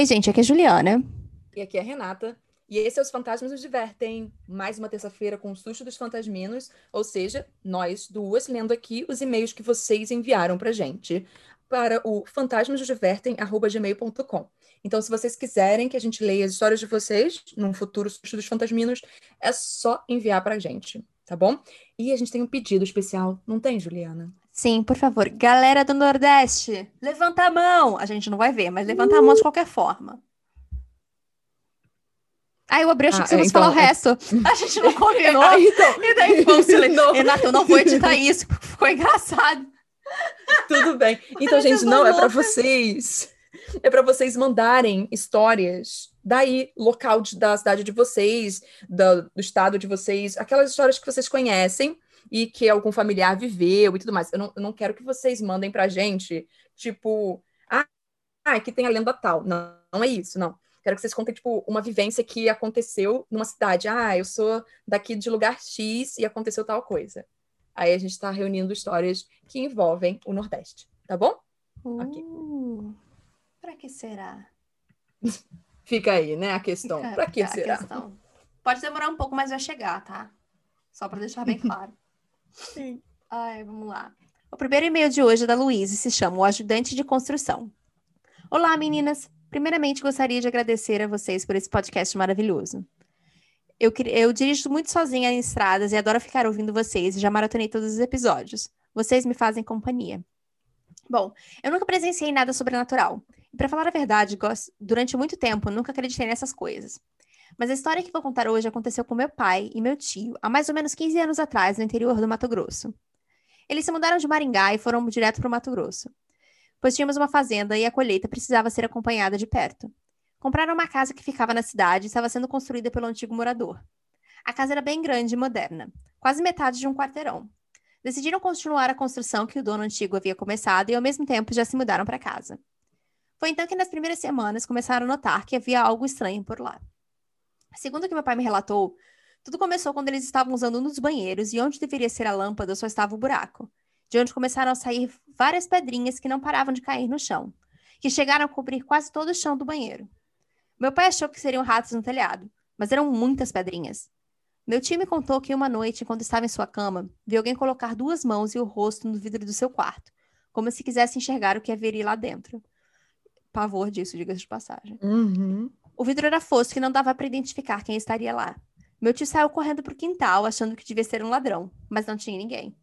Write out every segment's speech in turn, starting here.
Oi, gente, aqui é a Juliana. E aqui é a Renata. E esse é Os Fantasmas nos Divertem. Mais uma terça-feira com o susto dos fantasminos, ou seja, nós duas lendo aqui os e-mails que vocês enviaram pra gente para o fantasmasnosdivertem@gmail.com. Então, se vocês quiserem que a gente leia as histórias de vocês num futuro susto dos fantasminos, é só enviar pra gente, tá bom? E a gente tem um pedido especial, não tem, Juliana? Sim, por favor. Galera do Nordeste, levanta a mão. A gente não vai ver, mas levanta a mão de qualquer forma. Ah, eu abri, achei ah, que você então, falar o é... resto. A gente não combinou. ah, então, e daí foi um silêncio. Renato, eu não vou editar isso, porque ficou engraçado. Tudo bem. Então, gente, não, é para vocês. É para vocês mandarem histórias daí, local de, da cidade de vocês, do estado de vocês, aquelas histórias que vocês conhecem e que algum familiar viveu e tudo mais. Eu não, eu não quero que vocês mandem pra gente, tipo, ah, ah que tem a lenda tal. Não, não é isso, não. Quero que vocês contem, tipo, uma vivência que aconteceu numa cidade. Ah, eu sou daqui de lugar X e aconteceu tal coisa. Aí a gente está reunindo histórias que envolvem o Nordeste, tá bom? Uh, okay. Para que será? Fica aí, né, a questão. Para que será? Questão. Pode demorar um pouco, mas vai chegar, tá? Só para deixar bem claro. Sim. Ai, vamos lá. O primeiro e-mail de hoje é da Luísa e se chama O Ajudante de Construção. Olá, meninas. Primeiramente, gostaria de agradecer a vocês por esse podcast maravilhoso. Eu, eu dirijo muito sozinha em estradas e adoro ficar ouvindo vocês e já maratonei todos os episódios. Vocês me fazem companhia. Bom, eu nunca presenciei nada sobrenatural. E para falar a verdade, durante muito tempo nunca acreditei nessas coisas. Mas a história que vou contar hoje aconteceu com meu pai e meu tio há mais ou menos 15 anos atrás, no interior do Mato Grosso. Eles se mudaram de Maringá e foram direto para o Mato Grosso, pois tínhamos uma fazenda e a colheita precisava ser acompanhada de perto. Compraram uma casa que ficava na cidade e estava sendo construída pelo antigo morador. A casa era bem grande e moderna, quase metade de um quarteirão. Decidiram continuar a construção que o dono antigo havia começado e, ao mesmo tempo, já se mudaram para casa. Foi então que, nas primeiras semanas, começaram a notar que havia algo estranho por lá. Segundo o que meu pai me relatou, tudo começou quando eles estavam usando um dos banheiros e onde deveria ser a lâmpada só estava o buraco, de onde começaram a sair várias pedrinhas que não paravam de cair no chão, que chegaram a cobrir quase todo o chão do banheiro. Meu pai achou que seriam ratos no telhado, mas eram muitas pedrinhas. Meu tio me contou que uma noite, enquanto estava em sua cama, viu alguém colocar duas mãos e o rosto no vidro do seu quarto, como se quisesse enxergar o que haveria lá dentro. Pavor disso, diga-se de passagem. Uhum. O vidro era fosco e não dava para identificar quem estaria lá. Meu tio saiu correndo para o quintal, achando que devia ser um ladrão, mas não tinha ninguém.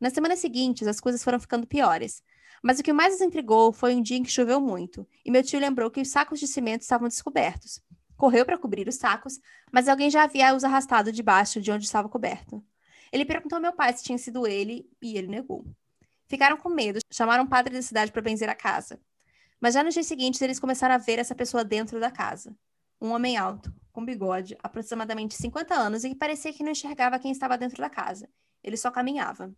Nas semanas seguintes, as coisas foram ficando piores. Mas o que mais os intrigou foi um dia em que choveu muito, e meu tio lembrou que os sacos de cimento estavam descobertos. Correu para cobrir os sacos, mas alguém já havia os arrastado debaixo de onde estava coberto. Ele perguntou ao meu pai se tinha sido ele, e ele negou. Ficaram com medo, chamaram o padre da cidade para benzer a casa. Mas já nos dias seguintes, eles começaram a ver essa pessoa dentro da casa. Um homem alto, com bigode, aproximadamente 50 anos, e que parecia que não enxergava quem estava dentro da casa. Ele só caminhava.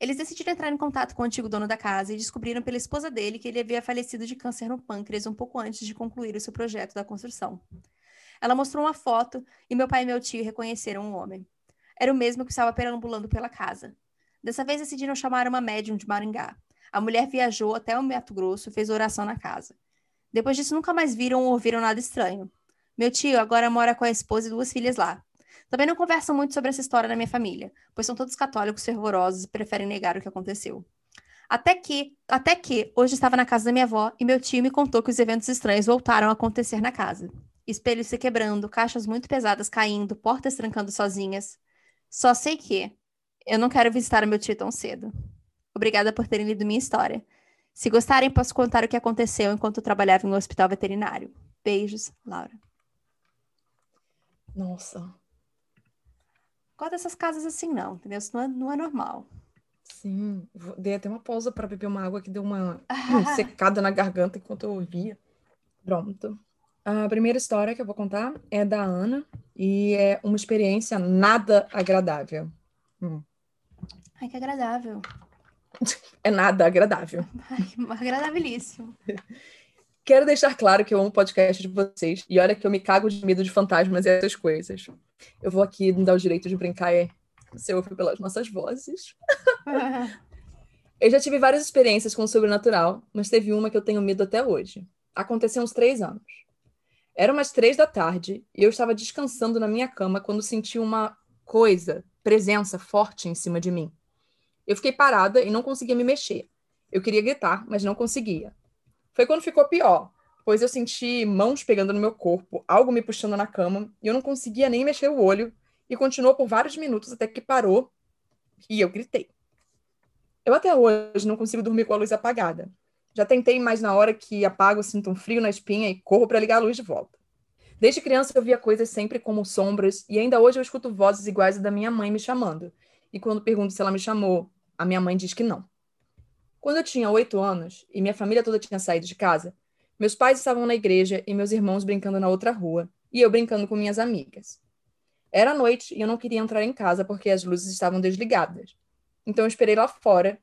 Eles decidiram entrar em contato com o antigo dono da casa e descobriram pela esposa dele que ele havia falecido de câncer no pâncreas um pouco antes de concluir o seu projeto da construção. Ela mostrou uma foto e meu pai e meu tio reconheceram o homem. Era o mesmo que estava perambulando pela casa. Dessa vez decidiram chamar uma médium de Maringá, a mulher viajou até o Mato Grosso e fez oração na casa. Depois disso, nunca mais viram ou ouviram nada estranho. Meu tio agora mora com a esposa e duas filhas lá. Também não conversam muito sobre essa história na minha família, pois são todos católicos fervorosos e preferem negar o que aconteceu. Até que, até que, hoje estava na casa da minha avó e meu tio me contou que os eventos estranhos voltaram a acontecer na casa. Espelhos se quebrando, caixas muito pesadas caindo, portas trancando sozinhas. Só sei que eu não quero visitar o meu tio tão cedo. Obrigada por terem lido minha história. Se gostarem, posso contar o que aconteceu enquanto trabalhava em um hospital veterinário. Beijos, Laura. Nossa. Gosto dessas casas assim, não, entendeu? Isso não é, não é normal. Sim, dei até uma pausa para beber uma água que deu uma secada na garganta enquanto eu ouvia. Pronto. A primeira história que eu vou contar é da Ana e é uma experiência nada agradável. Hum. Ai, que agradável é nada agradável. Agradabilíssimo. Quero deixar claro que eu amo o podcast de vocês e olha que eu me cago de medo de fantasmas e essas coisas. Eu vou aqui me dar o direito de brincar e você ouve pelas nossas vozes. eu já tive várias experiências com o sobrenatural, mas teve uma que eu tenho medo até hoje. Aconteceu uns três anos. Era umas três da tarde e eu estava descansando na minha cama quando senti uma coisa, presença forte em cima de mim. Eu fiquei parada e não conseguia me mexer. Eu queria gritar, mas não conseguia. Foi quando ficou pior, pois eu senti mãos pegando no meu corpo, algo me puxando na cama, e eu não conseguia nem mexer o olho, e continuou por vários minutos até que parou e eu gritei. Eu até hoje não consigo dormir com a luz apagada. Já tentei, mas na hora que apago, sinto um frio na espinha e corro para ligar a luz de volta. Desde criança eu via coisas sempre como sombras, e ainda hoje eu escuto vozes iguais à da minha mãe me chamando. E quando pergunto se ela me chamou, a minha mãe diz que não. Quando eu tinha oito anos e minha família toda tinha saído de casa, meus pais estavam na igreja e meus irmãos brincando na outra rua, e eu brincando com minhas amigas. Era noite e eu não queria entrar em casa porque as luzes estavam desligadas. Então eu esperei lá fora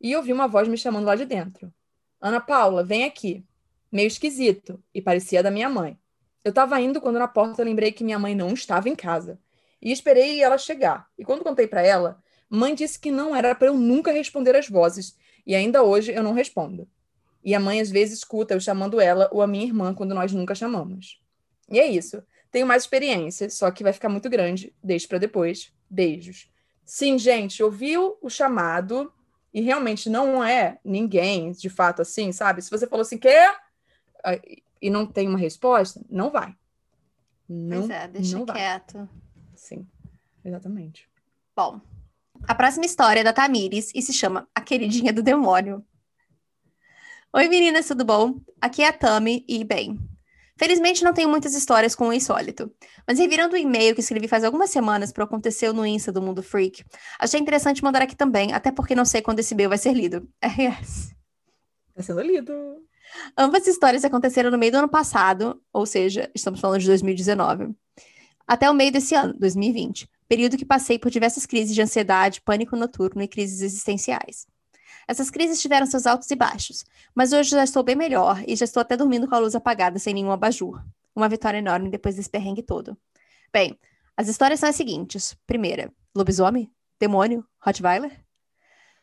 e ouvi uma voz me chamando lá de dentro. Ana Paula, vem aqui. Meio esquisito, e parecia da minha mãe. Eu estava indo quando na porta eu lembrei que minha mãe não estava em casa. E esperei ela chegar. E quando contei para ela, mãe disse que não era para eu nunca responder as vozes, e ainda hoje eu não respondo. E a mãe às vezes escuta eu chamando ela ou a minha irmã quando nós nunca chamamos. E é isso. Tenho mais experiência, só que vai ficar muito grande. Deixo para depois. Beijos. Sim, gente, ouviu o chamado e realmente não é ninguém de fato assim, sabe? Se você falou assim, quer e não tem uma resposta, não vai. Não, pois é, deixa quieto. Vai. Sim, exatamente. Bom, a próxima história é da Tamires e se chama A Queridinha do Demônio. Oi meninas, tudo bom? Aqui é a Tami e, bem, felizmente não tenho muitas histórias com o insólito, mas revirando o e-mail que escrevi faz algumas semanas para o Aconteceu no Insta do Mundo Freak, achei interessante mandar aqui também, até porque não sei quando esse e-mail vai ser lido. RS. Está sendo lido. Ambas histórias aconteceram no meio do ano passado, ou seja, estamos falando de 2019, até o meio desse ano, 2020, período que passei por diversas crises de ansiedade, pânico noturno e crises existenciais. Essas crises tiveram seus altos e baixos, mas hoje já estou bem melhor e já estou até dormindo com a luz apagada sem nenhum abajur. Uma vitória enorme depois desse perrengue todo. Bem, as histórias são as seguintes. Primeira, lobisomem? Demônio? Rottweiler?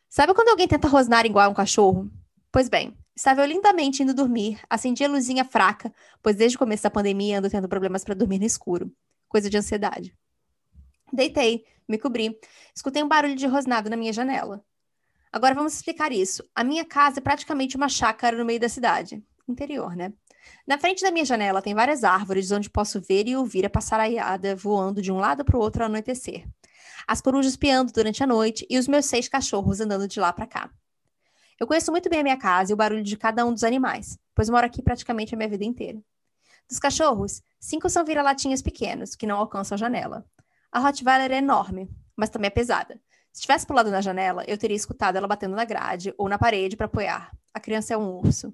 Sabe quando alguém tenta rosnar igual um cachorro? Pois bem, Estava eu lindamente indo dormir, acendi a luzinha fraca, pois desde o começo da pandemia ando tendo problemas para dormir no escuro. Coisa de ansiedade. Deitei, me cobri, escutei um barulho de rosnado na minha janela. Agora vamos explicar isso. A minha casa é praticamente uma chácara no meio da cidade. Interior, né? Na frente da minha janela tem várias árvores onde posso ver e ouvir a passaraiada voando de um lado para o outro ao anoitecer. As corujas piando durante a noite e os meus seis cachorros andando de lá para cá. Eu conheço muito bem a minha casa e o barulho de cada um dos animais, pois moro aqui praticamente a minha vida inteira. Dos cachorros, cinco são vira-latinhas pequenos, que não alcançam a janela. A Rottweiler é enorme, mas também é pesada. Se tivesse pulado na janela, eu teria escutado ela batendo na grade ou na parede para apoiar. A criança é um urso.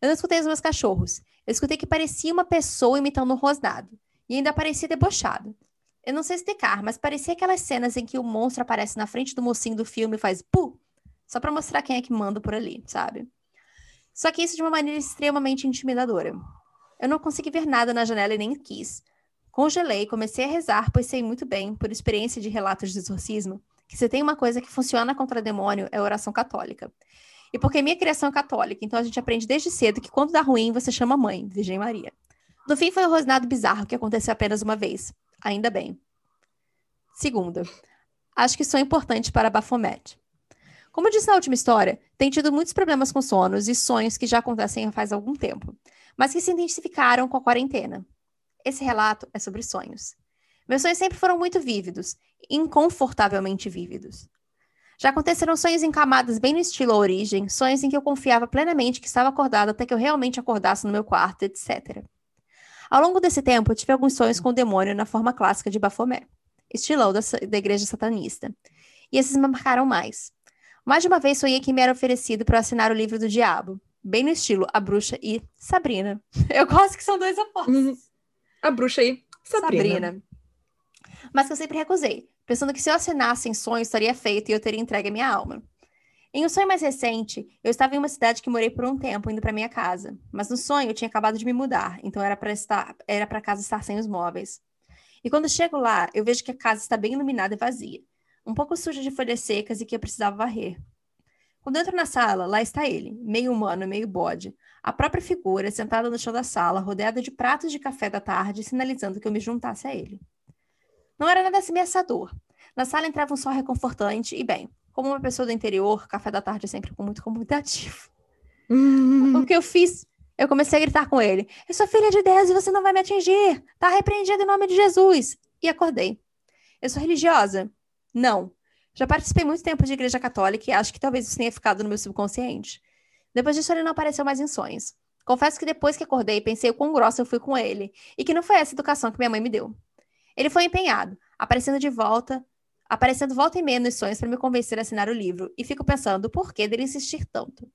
Eu não escutei os meus cachorros. Eu escutei que parecia uma pessoa imitando um rosnado. E ainda parecia debochado. Eu não sei explicar, mas parecia aquelas cenas em que o monstro aparece na frente do mocinho do filme e faz pu só para mostrar quem é que manda por ali, sabe? Só que isso de uma maneira extremamente intimidadora. Eu não consegui ver nada na janela e nem quis. Congelei, comecei a rezar, pois sei muito bem, por experiência de relatos de exorcismo, que se tem uma coisa que funciona contra demônio é a oração católica. E porque minha criação é católica, então a gente aprende desde cedo que quando dá ruim, você chama mãe, Virgem Maria. No fim, foi um rosnado bizarro que aconteceu apenas uma vez. Ainda bem. Segunda, acho que sou importante para Baphomet. Como eu disse na última história, tem tido muitos problemas com sonos e sonhos que já acontecem faz algum tempo, mas que se intensificaram com a quarentena. Esse relato é sobre sonhos. Meus sonhos sempre foram muito vívidos, inconfortavelmente vívidos. Já aconteceram sonhos em camadas bem no estilo A Origem, sonhos em que eu confiava plenamente que estava acordado até que eu realmente acordasse no meu quarto, etc. Ao longo desse tempo, eu tive alguns sonhos com o demônio na forma clássica de Baphomet, estilo da, da igreja satanista. E esses me marcaram mais. Mais de uma vez sonhei que me era oferecido para assinar o livro do diabo. Bem no estilo A Bruxa e Sabrina. Eu gosto que são dois opostos. A Bruxa e Sabrina. Sabrina. Mas que eu sempre recusei, pensando que se eu assinasse em sonho estaria feito e eu teria entregue a minha alma. Em um sonho mais recente, eu estava em uma cidade que morei por um tempo indo para minha casa, mas no sonho eu tinha acabado de me mudar, então era para estar era para casa estar sem os móveis. E quando chego lá, eu vejo que a casa está bem iluminada e vazia um pouco suja de folhas secas e que eu precisava varrer. Quando entro na sala, lá está ele, meio humano, meio bode. A própria figura, sentada no chão da sala, rodeada de pratos de café da tarde, sinalizando que eu me juntasse a ele. Não era nada ameaçador. Na sala entrava um sol reconfortante e, bem, como uma pessoa do interior, café da tarde é sempre muito comunicativo. Hum. O que eu fiz? Eu comecei a gritar com ele: Eu sou filha de Deus e você não vai me atingir! Tá repreendido em nome de Jesus! E acordei. Eu sou religiosa? Não. Já participei muito tempo de igreja católica e acho que talvez isso tenha ficado no meu subconsciente. Depois disso, ele não apareceu mais em sonhos. Confesso que depois que acordei, pensei o quão grossa eu fui com ele e que não foi essa educação que minha mãe me deu. Ele foi empenhado, aparecendo de volta, aparecendo volta e meia nos sonhos para me convencer a assinar o livro, e fico pensando o porquê dele insistir tanto.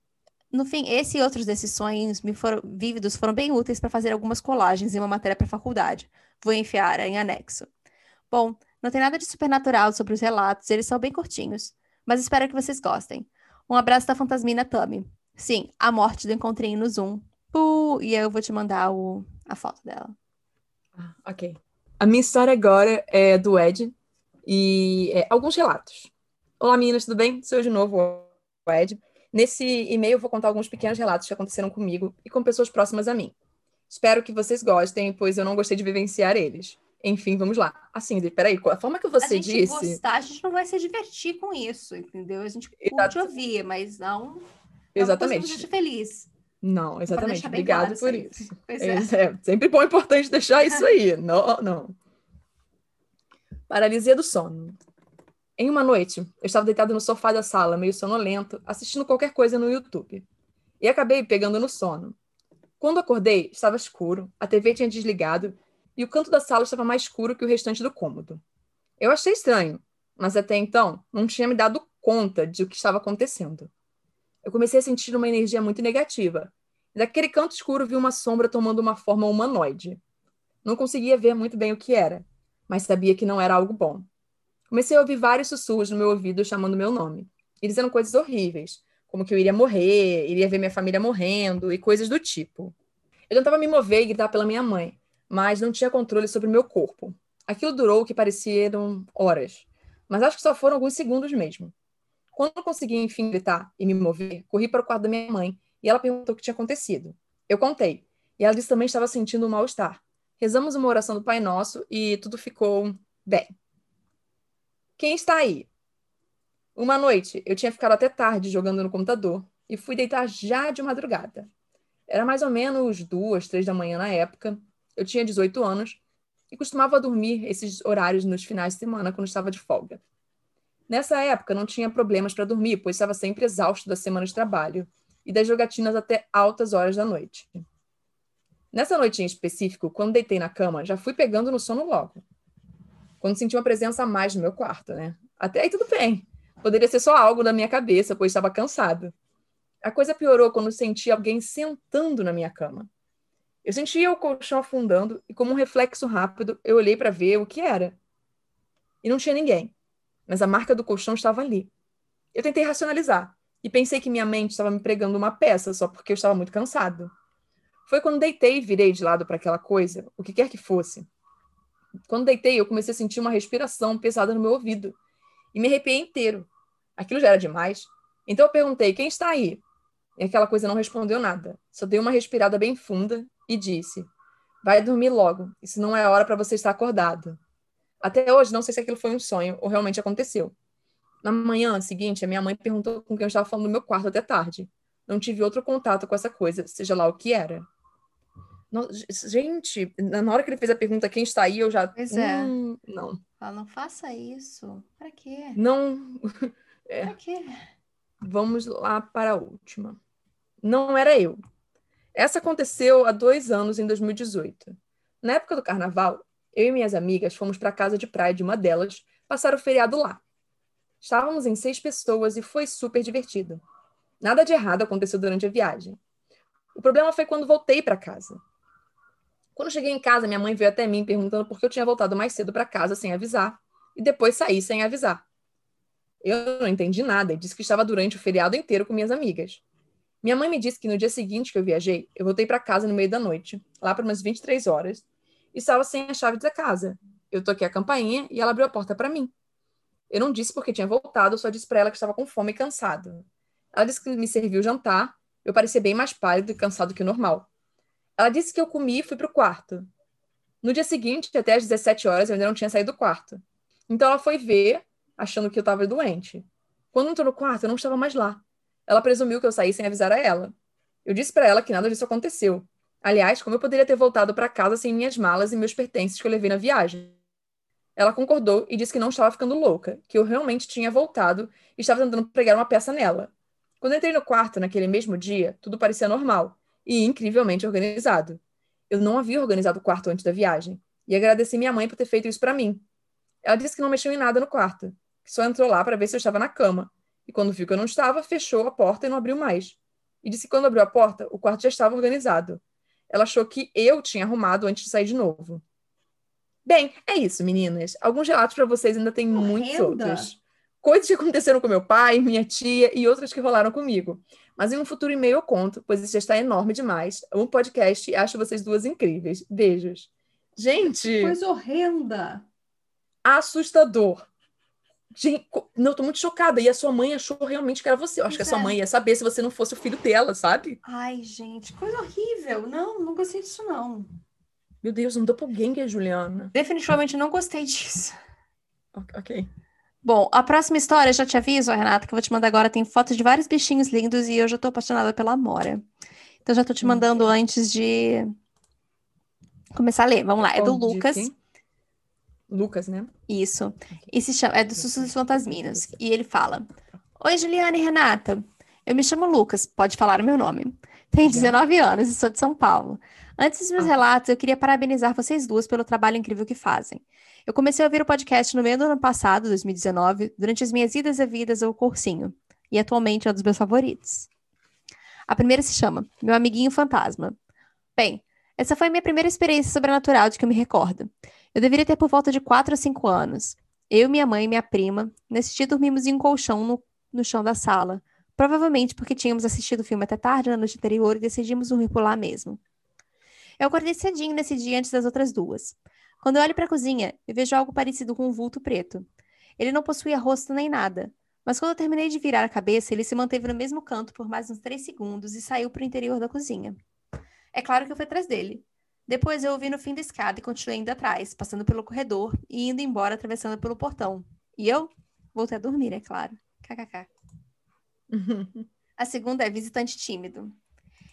No fim, esse e outros desses sonhos me foram, vívidos foram bem úteis para fazer algumas colagens em uma matéria para faculdade. Vou enfiar em anexo. Bom, não tem nada de supernatural sobre os relatos, eles são bem curtinhos. Mas espero que vocês gostem. Um abraço da fantasmina Tami. Sim, a morte do encontrinho no Zoom. Puh, e eu vou te mandar o, a foto dela. Ah, ok. A minha história agora é do Ed e é, alguns relatos. Olá, meninas, tudo bem? Sou eu de novo, o Ed. Nesse e-mail eu vou contar alguns pequenos relatos que aconteceram comigo e com pessoas próximas a mim. Espero que vocês gostem, pois eu não gostei de vivenciar eles. Enfim, vamos lá. Assim, peraí, a forma que você a gente disse. Gostar, a gente não vai se divertir com isso, entendeu? A gente curte ouvir, mas não. Exatamente. Não gente feliz. Não, exatamente. Obrigado claro por sempre. isso. Pois é. é. é. sempre bom e importante deixar isso aí. não, não. Paralisia do sono. Em uma noite, eu estava deitado no sofá da sala, meio sonolento, assistindo qualquer coisa no YouTube. E acabei pegando no sono. Quando acordei, estava escuro, a TV tinha desligado e o canto da sala estava mais escuro que o restante do cômodo. Eu achei estranho, mas até então não tinha me dado conta de o que estava acontecendo. Eu comecei a sentir uma energia muito negativa. Daquele canto escuro vi uma sombra tomando uma forma humanoide. Não conseguia ver muito bem o que era, mas sabia que não era algo bom. Comecei a ouvir vários sussurros no meu ouvido chamando meu nome, e dizendo coisas horríveis, como que eu iria morrer, iria ver minha família morrendo e coisas do tipo. Eu tentava me mover e gritar pela minha mãe, mas não tinha controle sobre o meu corpo. Aquilo durou o que pareciam horas, mas acho que só foram alguns segundos mesmo. Quando consegui, enfim, gritar e me mover, corri para o quarto da minha mãe e ela perguntou o que tinha acontecido. Eu contei, e ela disse que também estava sentindo um mal-estar. Rezamos uma oração do Pai Nosso e tudo ficou bem. Quem está aí? Uma noite, eu tinha ficado até tarde jogando no computador e fui deitar já de madrugada. Era mais ou menos duas, três da manhã na época, eu tinha 18 anos e costumava dormir esses horários nos finais de semana quando estava de folga. Nessa época, não tinha problemas para dormir, pois estava sempre exausto da semana de trabalho e das jogatinas até altas horas da noite. Nessa noite em específico, quando deitei na cama, já fui pegando no sono logo. Quando senti uma presença a mais no meu quarto, né? Até aí tudo bem. Poderia ser só algo da minha cabeça, pois estava cansado. A coisa piorou quando senti alguém sentando na minha cama. Eu sentia o colchão afundando e, como um reflexo rápido, eu olhei para ver o que era. E não tinha ninguém, mas a marca do colchão estava ali. Eu tentei racionalizar e pensei que minha mente estava me pregando uma peça só porque eu estava muito cansado. Foi quando deitei e virei de lado para aquela coisa, o que quer que fosse. Quando deitei, eu comecei a sentir uma respiração pesada no meu ouvido e me arrepiei inteiro. Aquilo já era demais. Então eu perguntei: quem está aí? E aquela coisa não respondeu nada. Só deu uma respirada bem funda e disse: Vai dormir logo, isso não é hora para você estar acordado. Até hoje, não sei se aquilo foi um sonho ou realmente aconteceu. Na manhã seguinte, a minha mãe perguntou com quem eu estava falando no meu quarto até tarde. Não tive outro contato com essa coisa, seja lá o que era. No, gente, na hora que ele fez a pergunta quem está aí, eu já. Pois é. Hum, não. Fala, não faça isso. Para quê? Não. É. Para quê? Vamos lá para a última. Não era eu. Essa aconteceu há dois anos, em 2018. Na época do carnaval, eu e minhas amigas fomos para a casa de praia de uma delas passar o feriado lá. Estávamos em seis pessoas e foi super divertido. Nada de errado aconteceu durante a viagem. O problema foi quando voltei para casa. Quando cheguei em casa, minha mãe veio até mim perguntando por que eu tinha voltado mais cedo para casa sem avisar e depois saí sem avisar. Eu não entendi nada e disse que estava durante o feriado inteiro com minhas amigas. Minha mãe me disse que no dia seguinte que eu viajei, eu voltei para casa no meio da noite, lá para umas 23 horas, e estava sem a chave da casa. Eu toquei a campainha e ela abriu a porta para mim. Eu não disse porque tinha voltado, só disse para ela que estava com fome e cansado. Ela disse que me serviu jantar. Eu parecia bem mais pálido e cansado que o normal. Ela disse que eu comi e fui pro quarto. No dia seguinte, até às 17 horas, eu ainda não tinha saído do quarto. Então ela foi ver, achando que eu estava doente. Quando entrou no quarto, eu não estava mais lá. Ela presumiu que eu saí sem avisar a ela. Eu disse para ela que nada disso aconteceu. Aliás, como eu poderia ter voltado para casa sem minhas malas e meus pertences que eu levei na viagem? Ela concordou e disse que não estava ficando louca, que eu realmente tinha voltado e estava tentando pregar uma peça nela. Quando entrei no quarto naquele mesmo dia, tudo parecia normal e incrivelmente organizado. Eu não havia organizado o quarto antes da viagem e agradeci minha mãe por ter feito isso para mim. Ela disse que não mexeu em nada no quarto, que só entrou lá para ver se eu estava na cama e quando viu que eu não estava, fechou a porta e não abriu mais. E disse que quando abriu a porta, o quarto já estava organizado. Ela achou que eu tinha arrumado antes de sair de novo. Bem, é isso, meninas. Alguns relatos para vocês ainda tem Horrenda. muitos outros. Coisas que aconteceram com meu pai, minha tia e outras que rolaram comigo. Mas em um futuro e-mail eu conto, pois isso já está enorme demais. Um podcast e acho vocês duas incríveis. Beijos. Gente! Coisa horrenda! Assustador. Gente, não, tô muito chocada. E a sua mãe achou realmente que era você. Eu acho que a sua é. mãe ia saber se você não fosse o filho dela, sabe? Ai, gente, coisa horrível. Não, não gostei disso, não. Meu Deus, um doppelganger, Juliana. Definitivamente não gostei disso. Ok. Bom, a próxima história, já te aviso, Renata, que eu vou te mandar agora, tem fotos de vários bichinhos lindos e eu já tô apaixonada pela Amora. Então já tô te mandando okay. antes de começar a ler. Vamos lá, é do Lucas. Lucas, né? Isso. E se chama, é do Sussurros dos Fantasminos. E ele fala: Oi, Juliana e Renata. Eu me chamo Lucas, pode falar o meu nome. Tenho 19 anos e sou de São Paulo. Antes dos meus ah. relatos, eu queria parabenizar vocês duas pelo trabalho incrível que fazem. Eu comecei a ouvir o podcast no meio do ano passado, 2019, durante as minhas idas e vidas ao cursinho. E atualmente é um dos meus favoritos. A primeira se chama Meu Amiguinho Fantasma. Bem, essa foi a minha primeira experiência sobrenatural de que eu me recordo. Eu deveria ter por volta de 4 a 5 anos. Eu, minha mãe e minha prima, nesse dia dormimos em um colchão no, no chão da sala. Provavelmente porque tínhamos assistido o filme até tarde na noite anterior e decidimos dormir por lá mesmo. Eu acordei cedinho nesse dia antes das outras duas. Quando eu olho para a cozinha, eu vejo algo parecido com um vulto preto. Ele não possuía rosto nem nada, mas quando eu terminei de virar a cabeça, ele se manteve no mesmo canto por mais uns três segundos e saiu para o interior da cozinha. É claro que eu fui atrás dele. Depois eu o vi no fim da escada e continuei indo atrás, passando pelo corredor e indo embora atravessando pelo portão. E eu voltei a dormir, é claro. KKK. a segunda é visitante tímido.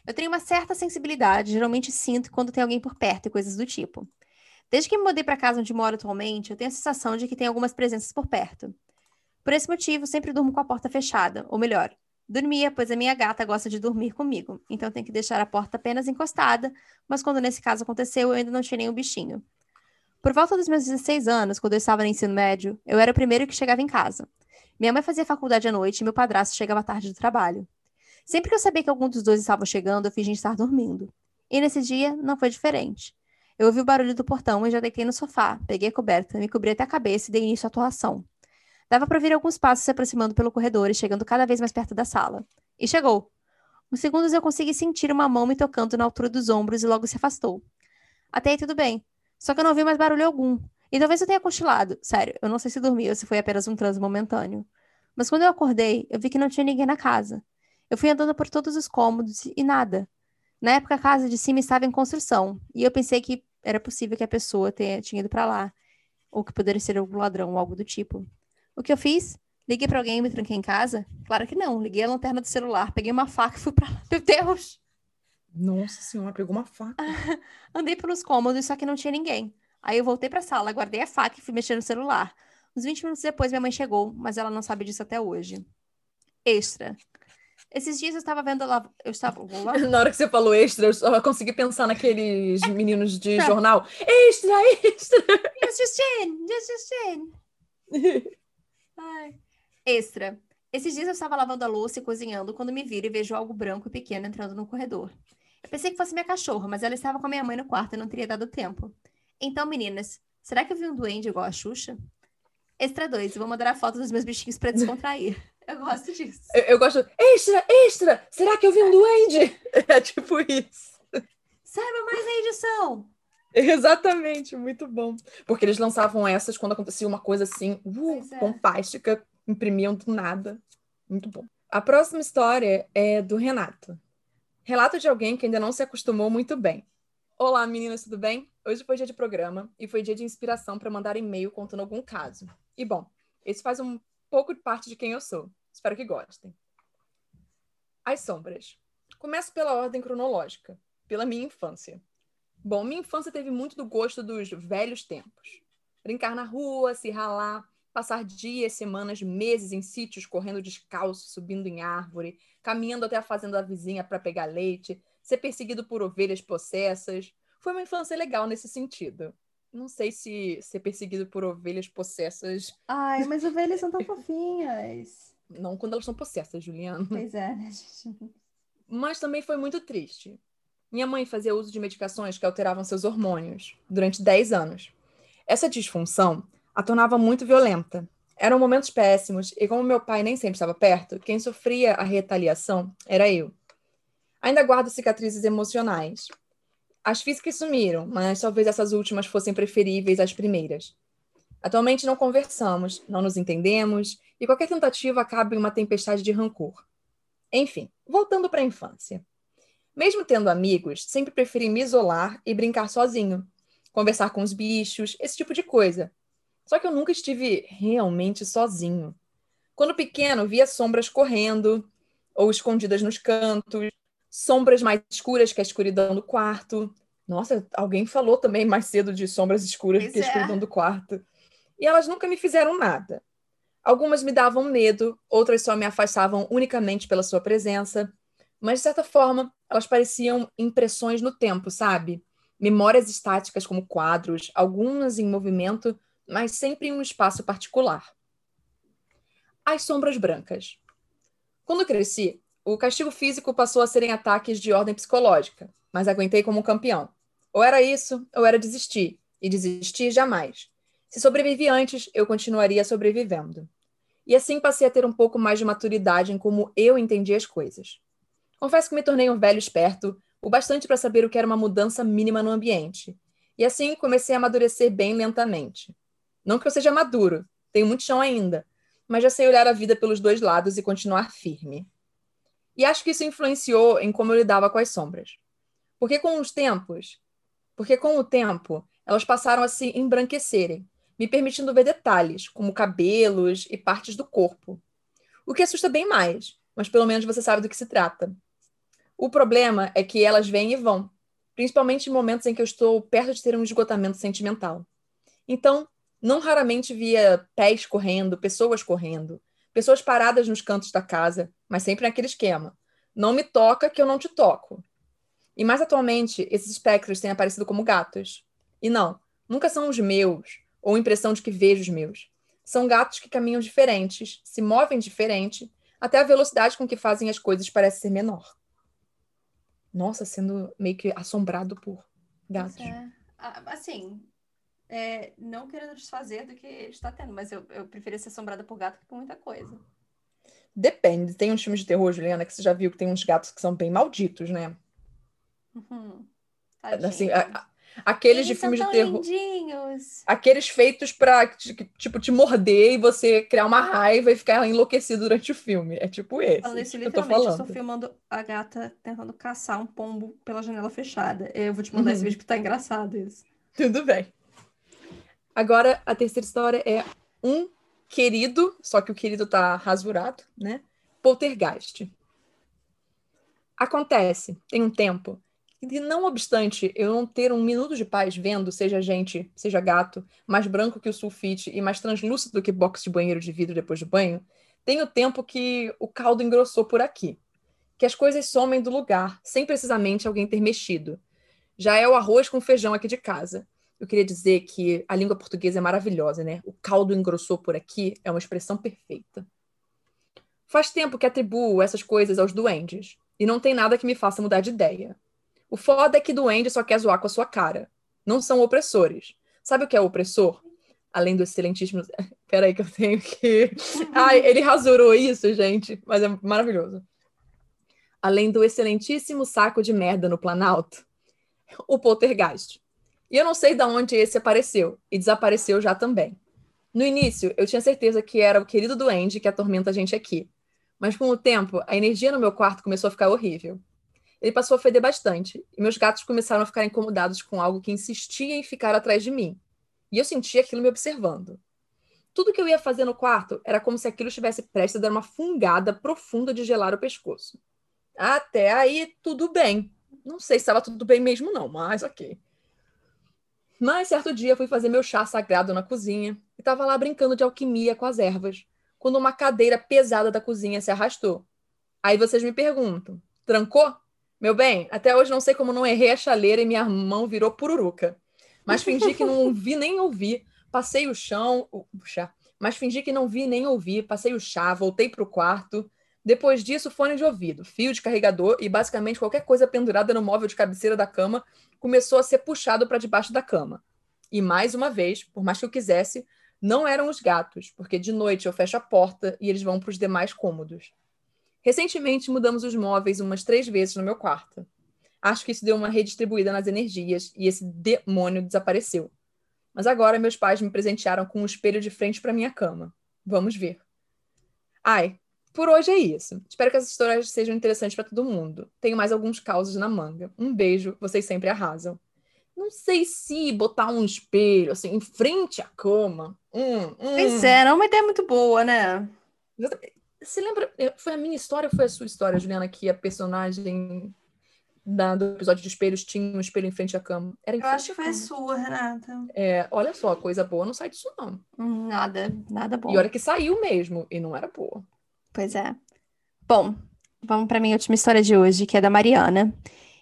Eu tenho uma certa sensibilidade, geralmente sinto quando tem alguém por perto e coisas do tipo. Desde que me mudei para casa onde moro atualmente, eu tenho a sensação de que tem algumas presenças por perto. Por esse motivo, sempre durmo com a porta fechada, ou melhor, Dormia, pois a minha gata gosta de dormir comigo, então tenho que deixar a porta apenas encostada, mas quando nesse caso aconteceu, eu ainda não tinha nenhum bichinho. Por volta dos meus 16 anos, quando eu estava no ensino médio, eu era o primeiro que chegava em casa. Minha mãe fazia faculdade à noite e meu padrasto chegava tarde do trabalho. Sempre que eu sabia que algum dos dois estava chegando, eu fingia estar dormindo. E nesse dia, não foi diferente. Eu ouvi o barulho do portão e já deitei no sofá, peguei a coberta, me cobri até a cabeça e dei início à atuação. Dava para ouvir alguns passos se aproximando pelo corredor e chegando cada vez mais perto da sala. E chegou. Uns segundos eu consegui sentir uma mão me tocando na altura dos ombros e logo se afastou. Até aí tudo bem. Só que eu não ouvi mais barulho algum. E talvez eu tenha cochilado. Sério, eu não sei se dormi ou se foi apenas um transe momentâneo. Mas quando eu acordei, eu vi que não tinha ninguém na casa. Eu fui andando por todos os cômodos e nada. Na época, a casa de cima estava em construção. E eu pensei que era possível que a pessoa tenha, tinha ido para lá. Ou que poderia ser algum ladrão ou algo do tipo. O que eu fiz? Liguei para alguém e me tranquei em casa? Claro que não. Liguei a lanterna do celular, peguei uma faca e fui para lá. Meu Deus! Nossa senhora, pegou uma faca. Andei pelos cômodos, só que não tinha ninguém. Aí eu voltei para a sala, guardei a faca e fui mexer no celular. Uns 20 minutos depois, minha mãe chegou, mas ela não sabe disso até hoje. Extra. Esses dias eu estava vendo lá. Eu estava. Na hora que você falou extra, eu só consegui pensar naqueles meninos de jornal. Extra, extra! Just Justine! Just Justine! Ai. Extra. Esses dias eu estava lavando a louça e cozinhando quando me viro e vejo algo branco e pequeno entrando no corredor. Eu pensei que fosse minha cachorra, mas ela estava com a minha mãe no quarto e não teria dado tempo. Então, meninas, será que eu vi um duende igual a Xuxa? Extra 2, eu vou mandar a foto dos meus bichinhos para descontrair. Eu gosto disso. Eu, eu, gosto. Extra, extra! Será que eu vi um duende? É tipo isso. Saiba mais na edição! Exatamente, muito bom. Porque eles lançavam essas quando acontecia uma coisa assim, uh, é. bombástica, imprimiam do nada. Muito bom. A próxima história é do Renato. Relato de alguém que ainda não se acostumou muito bem. Olá, meninas, tudo bem? Hoje foi dia de programa e foi dia de inspiração para mandar e-mail contando algum caso. E bom, esse faz um pouco de parte de quem eu sou. Espero que gostem. As sombras. Começo pela ordem cronológica, pela minha infância. Bom, minha infância teve muito do gosto dos velhos tempos. Brincar na rua, se ralar, passar dias, semanas, meses em sítios correndo descalço, subindo em árvore, caminhando até a fazenda da vizinha para pegar leite, ser perseguido por ovelhas possessas. Foi uma infância legal nesse sentido. Não sei se ser perseguido por ovelhas possessas. Ai, mas ovelhas são tão fofinhas. Não quando elas são possessas, Juliana. Pois é, né, gente? Mas também foi muito triste. Minha mãe fazia uso de medicações que alteravam seus hormônios durante 10 anos. Essa disfunção a tornava muito violenta. Eram momentos péssimos, e como meu pai nem sempre estava perto, quem sofria a retaliação era eu. Ainda guardo cicatrizes emocionais. As físicas sumiram, mas talvez essas últimas fossem preferíveis às primeiras. Atualmente não conversamos, não nos entendemos, e qualquer tentativa acaba em uma tempestade de rancor. Enfim, voltando para a infância. Mesmo tendo amigos, sempre preferi me isolar e brincar sozinho, conversar com os bichos, esse tipo de coisa. Só que eu nunca estive realmente sozinho. Quando pequeno, via sombras correndo ou escondidas nos cantos, sombras mais escuras que a escuridão do quarto. Nossa, alguém falou também mais cedo de sombras escuras pois que a é. escuridão do quarto. E elas nunca me fizeram nada. Algumas me davam medo, outras só me afastavam unicamente pela sua presença. Mas, de certa forma, elas pareciam impressões no tempo, sabe? Memórias estáticas como quadros, algumas em movimento, mas sempre em um espaço particular. As sombras brancas. Quando cresci, o castigo físico passou a serem ataques de ordem psicológica, mas aguentei como um campeão. Ou era isso, ou era desistir, e desistir jamais. Se sobrevivi antes, eu continuaria sobrevivendo. E assim passei a ter um pouco mais de maturidade em como eu entendi as coisas. Confesso que me tornei um velho esperto, o bastante para saber o que era uma mudança mínima no ambiente. E assim comecei a amadurecer bem lentamente. Não que eu seja maduro, tenho muito chão ainda, mas já sei olhar a vida pelos dois lados e continuar firme. E acho que isso influenciou em como eu lidava com as sombras. Porque com os tempos, porque com o tempo, elas passaram a se embranquecerem, me permitindo ver detalhes, como cabelos e partes do corpo. O que assusta bem mais, mas pelo menos você sabe do que se trata. O problema é que elas vêm e vão, principalmente em momentos em que eu estou perto de ter um esgotamento sentimental. Então, não raramente via pés correndo, pessoas correndo, pessoas paradas nos cantos da casa, mas sempre naquele esquema. Não me toca que eu não te toco. E mais atualmente, esses espectros têm aparecido como gatos. E não, nunca são os meus, ou impressão de que vejo os meus. São gatos que caminham diferentes, se movem diferente, até a velocidade com que fazem as coisas parece ser menor nossa, sendo meio que assombrado por gatos. É. Assim, é, não querendo desfazer do que está tendo, mas eu, eu preferia ser assombrada por gato que por muita coisa. Depende. Tem uns filmes de terror, Juliana, que você já viu que tem uns gatos que são bem malditos, né? Uhum. Assim, a, Aqueles Eles de filmes de terror. Lindinhos. Aqueles feitos pra, tipo, te morder e você criar uma raiva e ficar enlouquecido durante o filme. É tipo esse. Falando isso, literalmente, eu, eu estou filmando a gata tentando caçar um pombo pela janela fechada. Eu vou te mandar uhum. esse vídeo que tá engraçado isso. Tudo bem. Agora, a terceira história é um querido, só que o querido tá rasurado, né? Poltergeist. Acontece, tem um tempo, e não obstante eu não ter um minuto de paz vendo, seja gente, seja gato, mais branco que o sulfite e mais translúcido do que box de banheiro de vidro depois do banho, tenho tempo que o caldo engrossou por aqui. Que as coisas somem do lugar, sem precisamente alguém ter mexido. Já é o arroz com feijão aqui de casa. Eu queria dizer que a língua portuguesa é maravilhosa, né? O caldo engrossou por aqui é uma expressão perfeita. Faz tempo que atribuo essas coisas aos duendes, e não tem nada que me faça mudar de ideia. O foda é que duende só quer zoar com a sua cara. Não são opressores. Sabe o que é opressor? Além do excelentíssimo. Peraí, que eu tenho que. Ai, ele rasurou isso, gente. Mas é maravilhoso. Além do excelentíssimo saco de merda no Planalto, o poltergeist. E eu não sei de onde esse apareceu, e desapareceu já também. No início, eu tinha certeza que era o querido duende que atormenta a gente aqui. Mas com o tempo, a energia no meu quarto começou a ficar horrível. Ele passou a feder bastante, e meus gatos começaram a ficar incomodados com algo que insistia em ficar atrás de mim. E eu sentia aquilo me observando. Tudo que eu ia fazer no quarto era como se aquilo estivesse prestes a dar uma fungada profunda de gelar o pescoço. Até aí, tudo bem. Não sei se estava tudo bem mesmo, não, mas ok. Mas certo dia fui fazer meu chá sagrado na cozinha e estava lá brincando de alquimia com as ervas, quando uma cadeira pesada da cozinha se arrastou. Aí vocês me perguntam: trancou? Meu bem, até hoje não sei como não errei a chaleira e minha mão virou pururuca. Mas fingi que não vi nem ouvi, passei o chão, chá, mas fingi que não vi nem ouvi, passei o chá, voltei para o quarto. Depois disso, fone de ouvido, fio de carregador e basicamente qualquer coisa pendurada no móvel de cabeceira da cama começou a ser puxado para debaixo da cama. E mais uma vez, por mais que eu quisesse, não eram os gatos, porque de noite eu fecho a porta e eles vão para os demais cômodos. Recentemente mudamos os móveis umas três vezes no meu quarto. Acho que isso deu uma redistribuída nas energias e esse demônio desapareceu. Mas agora meus pais me presentearam com um espelho de frente para minha cama. Vamos ver. Ai, por hoje é isso. Espero que essas histórias sejam interessantes para todo mundo. Tenho mais alguns causos na manga. Um beijo, vocês sempre arrasam. Não sei se botar um espelho assim em frente à cama. Hum, hum. Pois é, não é uma ideia muito boa, né? Você lembra? Foi a minha história ou foi a sua história, Juliana, que a personagem da, do episódio de espelhos tinha um espelho em frente à cama? Era Eu acho que foi a sua, Renata. É, olha só, coisa boa não sai disso, não. Hum, nada, nada bom. E olha que saiu mesmo, e não era boa. Pois é. Bom, vamos para minha última história de hoje, que é da Mariana,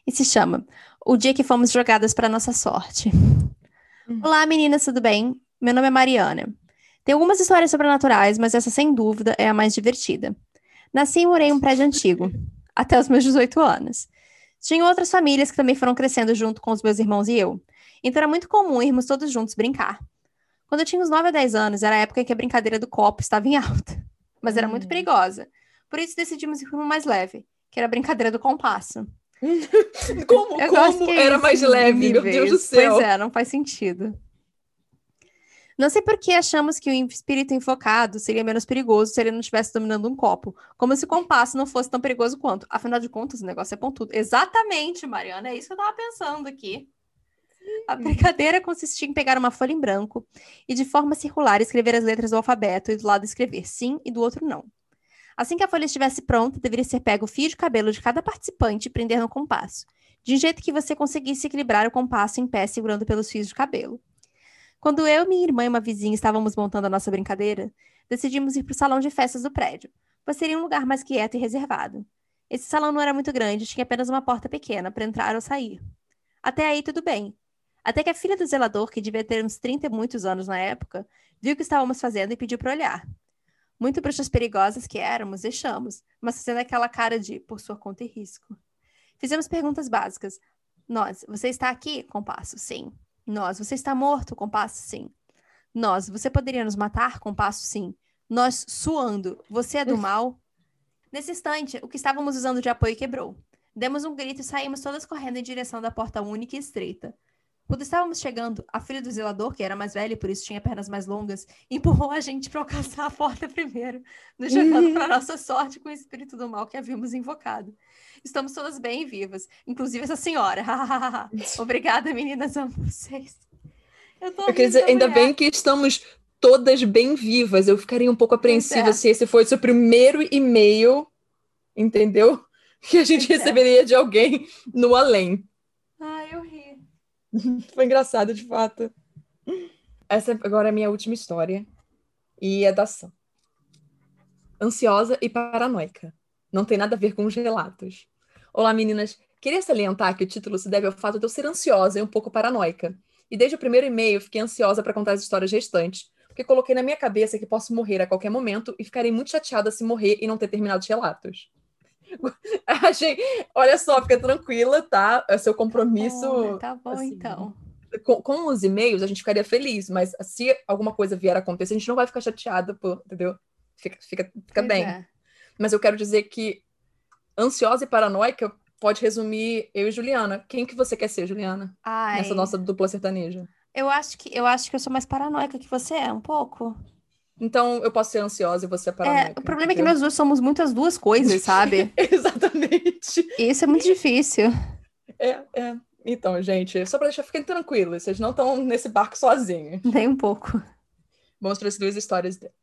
e se chama O Dia que Fomos Jogadas para Nossa Sorte. Hum. Olá, meninas, tudo bem? Meu nome é Mariana. Tem algumas histórias sobrenaturais, mas essa, sem dúvida, é a mais divertida. Nasci e morei em um prédio antigo, até os meus 18 anos. Tinha outras famílias que também foram crescendo junto com os meus irmãos e eu. Então era muito comum irmos todos juntos brincar. Quando eu tinha uns 9 a 10 anos, era a época em que a brincadeira do copo estava em alta. Mas era muito hum. perigosa. Por isso decidimos ir para uma mais leve, que era a brincadeira do compasso. como como era mais leve, meu Deus do céu. Pois é, não faz sentido. Não sei por que achamos que o espírito enfocado seria menos perigoso se ele não estivesse dominando um copo. Como se o compasso não fosse tão perigoso quanto. Afinal de contas, o negócio é pontudo. Exatamente, Mariana. É isso que eu tava pensando aqui. A brincadeira consistia em pegar uma folha em branco e, de forma circular, escrever as letras do alfabeto e do lado escrever sim e do outro não. Assim que a folha estivesse pronta, deveria ser pego o fio de cabelo de cada participante e prender no compasso, de um jeito que você conseguisse equilibrar o compasso em pé segurando pelos fios de cabelo. Quando eu, minha irmã e uma vizinha estávamos montando a nossa brincadeira, decidimos ir para o salão de festas do prédio, pois seria um lugar mais quieto e reservado. Esse salão não era muito grande, tinha apenas uma porta pequena para entrar ou sair. Até aí tudo bem. Até que a filha do zelador, que devia ter uns 30 e muitos anos na época, viu o que estávamos fazendo e pediu para olhar. Muito bruxas perigosas que éramos, deixamos, mas fazendo aquela cara de por sua conta e risco. Fizemos perguntas básicas. Nós, você está aqui? Compasso, sim. Nós, você está morto? Compasso, sim. Nós, você poderia nos matar? Compasso, sim. Nós, suando, você é do mal? Nesse instante, o que estávamos usando de apoio quebrou. Demos um grito e saímos todas correndo em direção da porta única e estreita. Quando estávamos chegando, a filha do zelador, que era mais velha e por isso tinha pernas mais longas, empurrou a gente para alcançar a porta primeiro, nos jogando para nossa sorte com o espírito do mal que havíamos invocado. Estamos todas bem vivas, inclusive essa senhora. Obrigada, meninas, amo vocês. Eu, Eu queria dizer, ainda bem que estamos todas bem vivas. Eu ficaria um pouco apreensiva é. se esse fosse o primeiro e-mail, entendeu? Que a gente é. receberia de alguém no além. Foi engraçado, de fato. Essa agora é a minha última história. E é da Sam. Ansiosa e paranoica. Não tem nada a ver com os relatos. Olá, meninas. Queria salientar que o título se deve ao fato de eu ser ansiosa e um pouco paranoica. E desde o primeiro e-mail fiquei ansiosa para contar as histórias restantes, porque coloquei na minha cabeça que posso morrer a qualquer momento e ficarei muito chateada se morrer e não ter terminado os relatos. Achei, olha só, fica tranquila, tá? É seu compromisso. Tá bom, tá bom assim, então. Com, com, os e-mails a gente ficaria feliz, mas se alguma coisa vier a acontecer, a gente não vai ficar chateada, por, entendeu? Fica, fica, fica bem. É. Mas eu quero dizer que ansiosa e paranoica pode resumir eu e Juliana. Quem que você quer ser, Juliana? Ai. Nessa nossa dupla sertaneja. Eu acho que eu acho que eu sou mais paranoica que você é, um pouco. Então eu posso ser ansiosa e você é É, paranoica. o problema é que entendeu? nós duas somos muitas duas coisas, sabe? Exatamente. Isso é muito difícil. É, é. Então, gente, só pra deixar fiquem tranquilos, vocês não estão nesse barco sozinhos. Nem um pouco. Vamos para as duas histórias dele.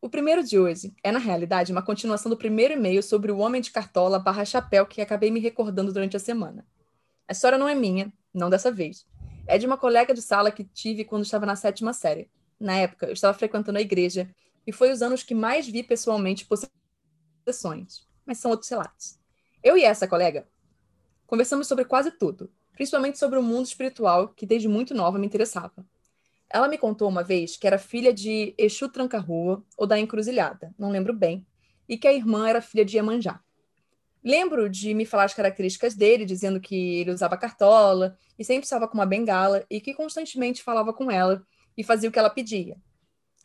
O primeiro de hoje é, na realidade, uma continuação do primeiro e-mail sobre o homem de cartola barra chapéu que acabei me recordando durante a semana. A história não é minha, não dessa vez. É de uma colega de sala que tive quando estava na sétima série. Na época, eu estava frequentando a igreja e foi os anos que mais vi pessoalmente possessões. Mas são outros relatos. Eu e essa colega conversamos sobre quase tudo, principalmente sobre o mundo espiritual que desde muito nova me interessava. Ela me contou uma vez que era filha de Exu Tranca-Rua ou da Encruzilhada, não lembro bem, e que a irmã era filha de Iemanjá. Lembro de me falar as características dele, dizendo que ele usava cartola e sempre estava com uma bengala e que constantemente falava com ela e fazia o que ela pedia.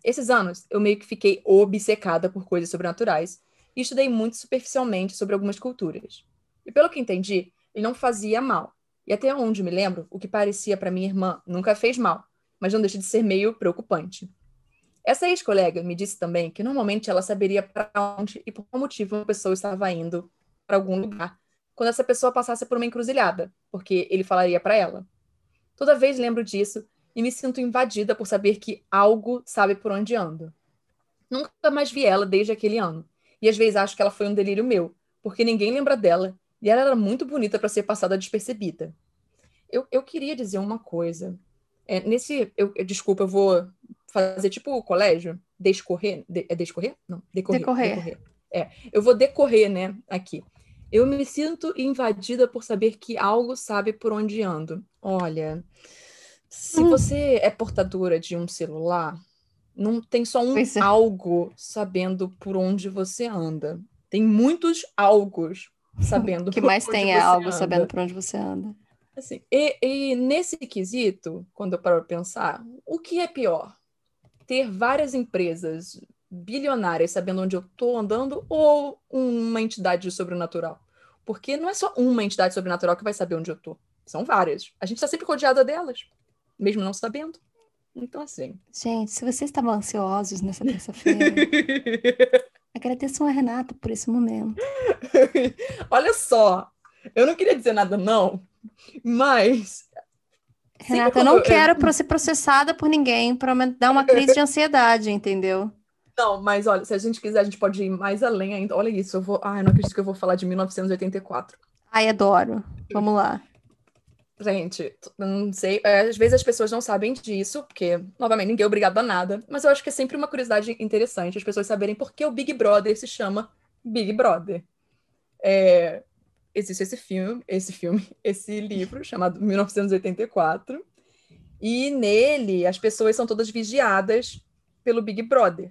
Esses anos, eu meio que fiquei obcecada por coisas sobrenaturais e estudei muito superficialmente sobre algumas culturas. E pelo que entendi, ele não fazia mal. E até onde me lembro, o que parecia para minha irmã nunca fez mal, mas não deixa de ser meio preocupante. Essa ex-colega me disse também que normalmente ela saberia para onde e por qual motivo uma pessoa estava indo para algum lugar quando essa pessoa passasse por uma encruzilhada, porque ele falaria para ela. Toda vez lembro disso e me sinto invadida por saber que algo sabe por onde ando. Nunca mais vi ela desde aquele ano, e às vezes acho que ela foi um delírio meu, porque ninguém lembra dela e ela era muito bonita para ser passada despercebida. Eu, eu queria dizer uma coisa. É, nesse. Eu, eu- desculpa, eu vou fazer tipo o colégio, descorrer. de- é descorrer? Não, decorrer. Decorrer. É, eu vou decorrer, né, aqui. Eu me sinto invadida por saber que algo sabe por onde ando. Olha, se Hum. você é portadora de um celular, não tem só um é. algo sabendo por onde você anda. Tem muitos algos sabendo O que mais tem é algo anda. sabendo por onde você anda. Assim, e, e nesse quesito, quando eu paro para pensar, o que é pior? Ter várias empresas bilionárias sabendo onde eu estou andando ou uma entidade sobrenatural? Porque não é só uma entidade sobrenatural que vai saber onde eu estou. São várias. A gente está sempre rodeada delas, mesmo não sabendo. Então, assim. Gente, se vocês estavam ansiosos nessa terça-feira, agradeçam a Renata por esse momento. Olha só, eu não queria dizer nada, não, mas. Renata, eu não quero pro- ser processada por ninguém para dar uma crise de ansiedade, entendeu? Não, mas olha, se a gente quiser, a gente pode ir mais além ainda. Olha isso, eu vou. Ai, não acredito que eu vou falar de 1984. Ai, adoro. Vamos lá. Gente, não sei, é, às vezes as pessoas não sabem disso, porque, novamente, ninguém é obrigado a nada, mas eu acho que é sempre uma curiosidade interessante as pessoas saberem por que o Big Brother se chama Big Brother. É, existe esse filme, esse filme, esse livro chamado 1984, e nele as pessoas são todas vigiadas pelo Big Brother,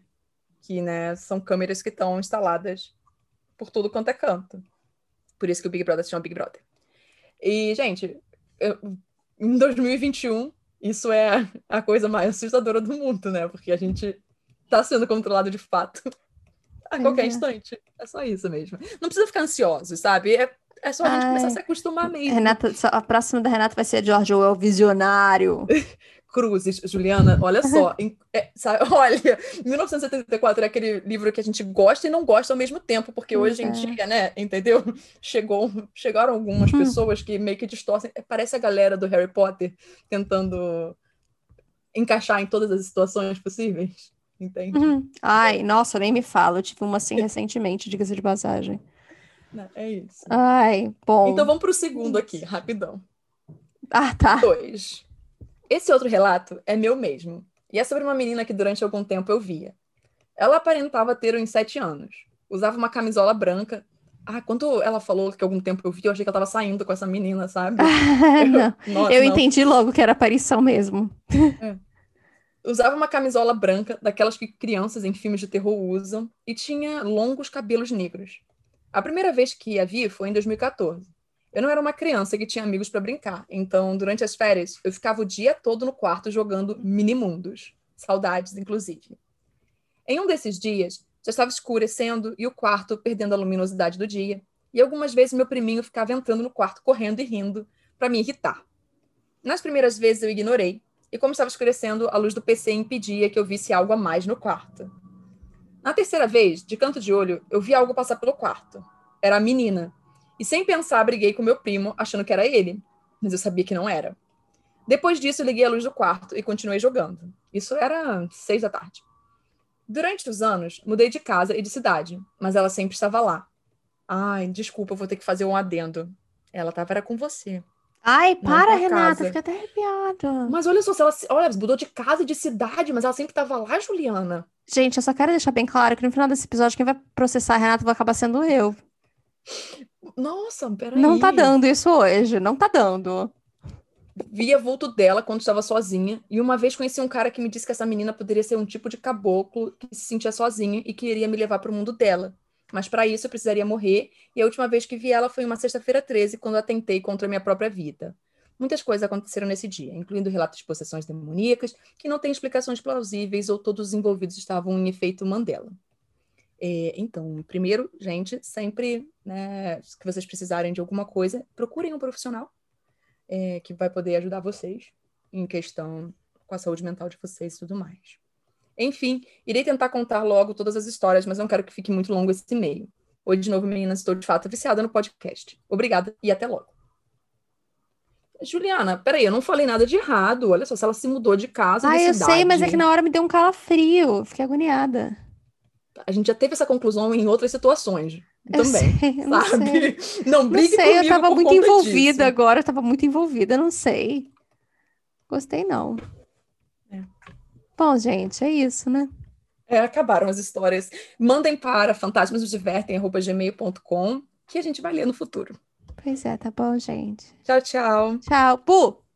que, né, são câmeras que estão instaladas por tudo quanto é canto. Por isso que o Big Brother se chama Big Brother. E, gente, em 2021, isso é a coisa mais assustadora do mundo, né? Porque a gente tá sendo controlado de fato a qualquer é. instante. É só isso mesmo. Não precisa ficar ansioso, sabe? É, é só a gente Ai. começar a se acostumar mesmo. Renata, a próxima da Renata vai ser a George Orwell visionário. Cruzes, Juliana, olha só. em- é, sabe, olha, 1974 é aquele livro que a gente gosta e não gosta ao mesmo tempo, porque hoje em é. dia, né, entendeu? Chegou, chegaram algumas Uhum. pessoas que meio que distorcem. É, Parece a galera do Harry Potter tentando encaixar em todas as situações possíveis. Entende? Uhum. Ai, nossa, nem me fala. Eu tive uma assim recentemente, diga-se de passagem. Né, É isso. Ai, bom. Então vamos pro segundo aqui, rapidão. Ah, tá. Dois. Esse outro relato é meu mesmo. E é sobre uma menina que durante algum tempo eu via. Ela aparentava ter uns sete anos. Usava uma camisola branca. Ah, quando ela falou que algum tempo eu vi, eu achei que ela tava saindo com essa menina, sabe? não. Nossa, Eu não. entendi logo que era aparição mesmo. Usava uma camisola branca, daquelas que crianças em filmes de terror usam, e tinha longos cabelos negros. A primeira vez que a vi foi em 2014. Eu não era uma criança que tinha amigos para brincar, então durante as férias eu ficava o dia todo no quarto jogando minimundos. Saudades, inclusive. Em um desses dias, já estava escurecendo e o quarto perdendo a luminosidade do dia, e algumas vezes meu priminho ficava entrando no quarto correndo e rindo para me irritar. Nas primeiras vezes eu ignorei, e como estava escurecendo, a luz do PC impedia que eu visse algo a mais no quarto. Na terceira vez, de canto de olho, eu vi algo passar pelo quarto. Era a menina. E sem pensar, briguei com meu primo, achando que era ele. Mas eu sabia que não era. Depois disso, liguei a luz do quarto e continuei jogando. Isso era seis da tarde. Durante os anos, mudei de casa e de cidade, mas ela sempre estava lá. Ai, desculpa, vou ter que fazer um adendo. Ela estava era com você. Ai, para, Renata, fica até arrepiada. Mas olha só, se ela, olha, mudou de casa e de cidade, mas ela sempre estava lá, Juliana. Gente, eu só quero deixar bem claro que no final desse episódio, quem vai processar a Renata vai acabar sendo eu. Nossa, peraí. Não tá dando isso hoje, não tá dando. Via vulto dela quando estava sozinha, e uma vez conheci um cara que me disse que essa menina poderia ser um tipo de caboclo que se sentia sozinha e queria me levar para o mundo dela. Mas para isso eu precisaria morrer, e a última vez que vi ela foi uma sexta-feira 13, quando atentei contra a minha própria vida. Muitas coisas aconteceram nesse dia, incluindo relatos de possessões demoníacas, que não têm explicações plausíveis ou todos os envolvidos estavam em efeito Mandela. É, então, primeiro, gente, sempre né, que vocês precisarem de alguma coisa, procurem um profissional é, que vai poder ajudar vocês em questão com a saúde mental de vocês e tudo mais. Enfim, irei tentar contar logo todas as histórias, mas não quero que fique muito longo esse e-mail. Oi de novo, meninas, estou de fato viciada no podcast. Obrigada e até logo. Juliana, peraí, eu não falei nada de errado. Olha só, se ela se mudou de casa. Ah, eu cidade... sei, mas é que na hora me deu um calafrio. Fiquei agoniada. A gente já teve essa conclusão em outras situações eu também. Sei, não sabe? Sei. Não brigue não sei, eu tava muito envolvida disso. agora, eu tava muito envolvida, não sei. Gostei, não. É. Bom, gente, é isso, né? É, acabaram as histórias. Mandem para fantasmasnosdivertem.gmail.com que a gente vai ler no futuro. Pois é, tá bom, gente. Tchau, tchau. Tchau. Pu!